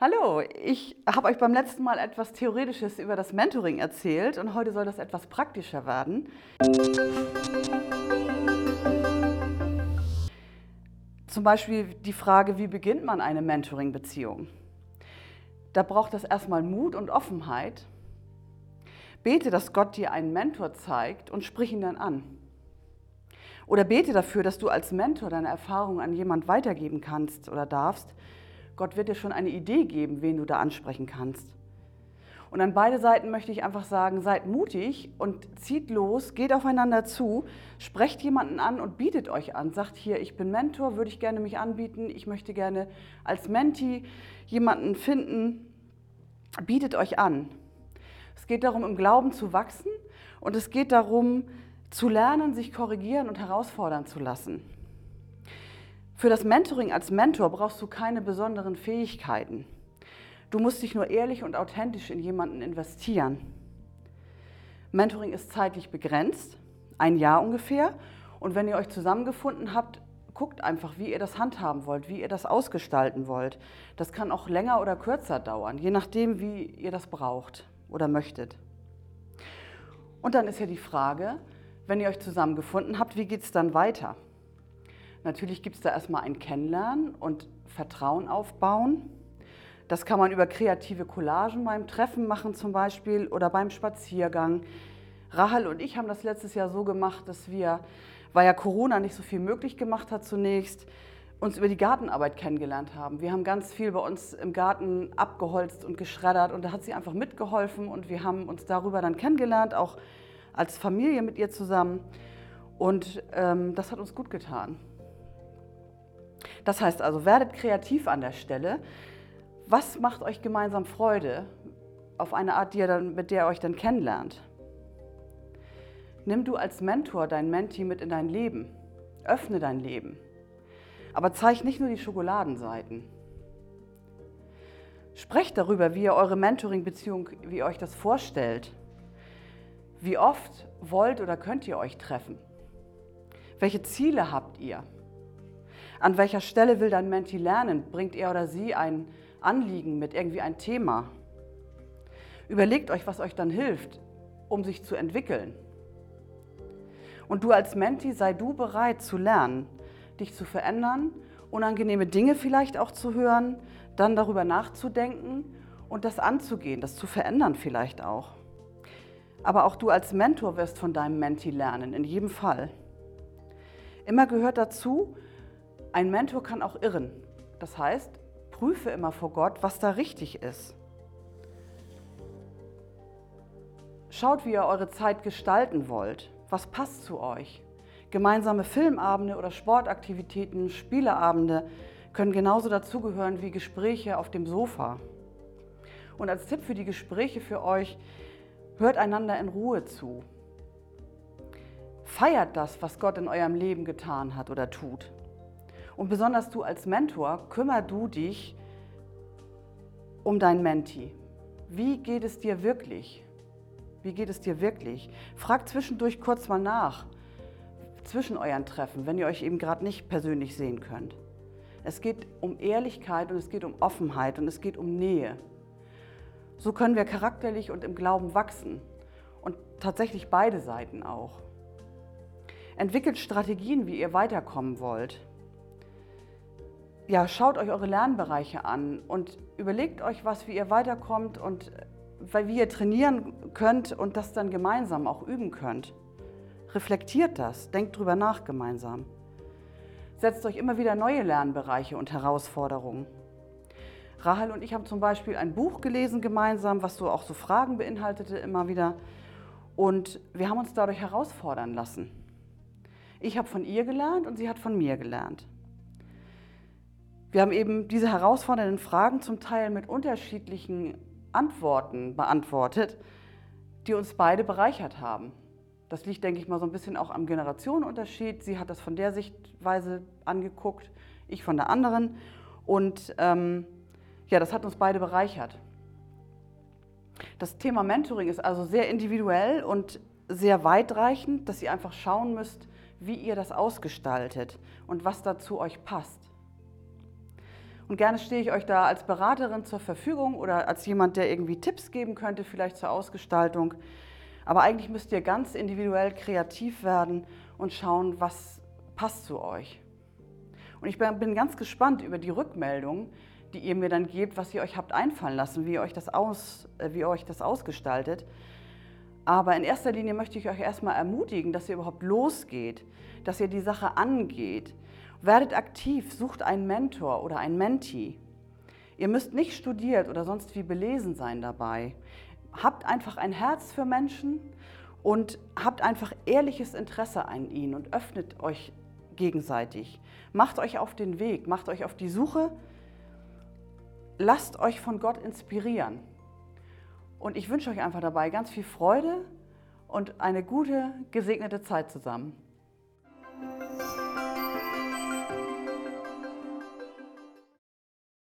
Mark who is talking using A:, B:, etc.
A: Hallo, ich habe euch beim letzten Mal etwas Theoretisches über das Mentoring erzählt und heute soll das etwas praktischer werden. Zum Beispiel die Frage, wie beginnt man eine Mentoring-Beziehung? Da braucht es erstmal Mut und Offenheit. Bete, dass Gott dir einen Mentor zeigt und sprich ihn dann an. Oder bete dafür, dass du als Mentor deine Erfahrungen an jemand weitergeben kannst oder darfst, Gott wird dir schon eine Idee geben, wen du da ansprechen kannst. Und an beide Seiten möchte ich einfach sagen, seid mutig und zieht los, geht aufeinander zu, sprecht jemanden an und bietet euch an. Sagt hier, ich bin Mentor, würde ich gerne mich anbieten, ich möchte gerne als Menti jemanden finden. Bietet euch an. Es geht darum, im Glauben zu wachsen und es geht darum, zu lernen, sich korrigieren und herausfordern zu lassen. Für das Mentoring als Mentor brauchst du keine besonderen Fähigkeiten. Du musst dich nur ehrlich und authentisch in jemanden investieren. Mentoring ist zeitlich begrenzt, ein Jahr ungefähr. Und wenn ihr euch zusammengefunden habt, guckt einfach, wie ihr das handhaben wollt, wie ihr das ausgestalten wollt. Das kann auch länger oder kürzer dauern, je nachdem, wie ihr das braucht oder möchtet. Und dann ist ja die Frage, wenn ihr euch zusammengefunden habt, wie geht es dann weiter? Natürlich gibt es da erstmal ein Kennenlernen und Vertrauen aufbauen. Das kann man über kreative Collagen beim Treffen machen zum Beispiel oder beim Spaziergang. Rahel und ich haben das letztes Jahr so gemacht, dass wir, weil ja Corona nicht so viel möglich gemacht hat zunächst, uns über die Gartenarbeit kennengelernt haben. Wir haben ganz viel bei uns im Garten abgeholzt und geschreddert und da hat sie einfach mitgeholfen und wir haben uns darüber dann kennengelernt, auch als Familie mit ihr zusammen. Und ähm, das hat uns gut getan. Das heißt also, werdet kreativ an der Stelle. Was macht euch gemeinsam Freude auf eine Art, die dann, mit der ihr euch dann kennenlernt? Nimm du als Mentor dein Menti mit in dein Leben. Öffne dein Leben. Aber zeig nicht nur die Schokoladenseiten. Sprecht darüber, wie ihr eure Mentoring-Beziehung, wie ihr euch das vorstellt. Wie oft wollt oder könnt ihr euch treffen? Welche Ziele habt ihr? An welcher Stelle will dein Menti lernen? Bringt er oder sie ein Anliegen mit, irgendwie ein Thema? Überlegt euch, was euch dann hilft, um sich zu entwickeln. Und du als Menti sei du bereit zu lernen, dich zu verändern, unangenehme Dinge vielleicht auch zu hören, dann darüber nachzudenken und das anzugehen, das zu verändern vielleicht auch. Aber auch du als Mentor wirst von deinem Menti lernen, in jedem Fall. Immer gehört dazu, ein Mentor kann auch irren. Das heißt, prüfe immer vor Gott, was da richtig ist. Schaut, wie ihr eure Zeit gestalten wollt. Was passt zu euch? Gemeinsame Filmabende oder Sportaktivitäten, Spieleabende können genauso dazugehören wie Gespräche auf dem Sofa. Und als Tipp für die Gespräche für euch, hört einander in Ruhe zu. Feiert das, was Gott in eurem Leben getan hat oder tut. Und besonders du als Mentor, kümmer du dich um dein Menti. Wie geht es dir wirklich? Wie geht es dir wirklich? Frag zwischendurch kurz mal nach, zwischen euren Treffen, wenn ihr euch eben gerade nicht persönlich sehen könnt. Es geht um Ehrlichkeit und es geht um Offenheit und es geht um Nähe. So können wir charakterlich und im Glauben wachsen und tatsächlich beide Seiten auch. Entwickelt Strategien, wie ihr weiterkommen wollt ja, schaut euch eure Lernbereiche an und überlegt euch was, wie ihr weiterkommt und wie ihr trainieren könnt und das dann gemeinsam auch üben könnt. Reflektiert das, denkt drüber nach gemeinsam. Setzt euch immer wieder neue Lernbereiche und Herausforderungen. Rahel und ich haben zum Beispiel ein Buch gelesen gemeinsam, was so auch so Fragen beinhaltete immer wieder. Und wir haben uns dadurch herausfordern lassen. Ich habe von ihr gelernt und sie hat von mir gelernt. Wir haben eben diese herausfordernden Fragen zum Teil mit unterschiedlichen Antworten beantwortet, die uns beide bereichert haben. Das liegt, denke ich mal, so ein bisschen auch am Generationenunterschied. Sie hat das von der Sichtweise angeguckt, ich von der anderen. Und ähm, ja, das hat uns beide bereichert. Das Thema Mentoring ist also sehr individuell und sehr weitreichend, dass ihr einfach schauen müsst, wie ihr das ausgestaltet und was dazu euch passt. Und gerne stehe ich euch da als Beraterin zur Verfügung oder als jemand, der irgendwie Tipps geben könnte, vielleicht zur Ausgestaltung. Aber eigentlich müsst ihr ganz individuell kreativ werden und schauen, was passt zu euch. Und ich bin ganz gespannt über die Rückmeldung, die ihr mir dann gebt, was ihr euch habt einfallen lassen, wie ihr euch das, aus, äh, wie ihr euch das ausgestaltet. Aber in erster Linie möchte ich euch erstmal ermutigen, dass ihr überhaupt losgeht, dass ihr die Sache angeht. Werdet aktiv, sucht einen Mentor oder ein Mentee. Ihr müsst nicht studiert oder sonst wie belesen sein dabei. Habt einfach ein Herz für Menschen und habt einfach ehrliches Interesse an ihnen und öffnet euch gegenseitig. Macht euch auf den Weg, macht euch auf die Suche, lasst euch von Gott inspirieren. Und ich wünsche euch einfach dabei ganz viel Freude und eine gute, gesegnete Zeit zusammen.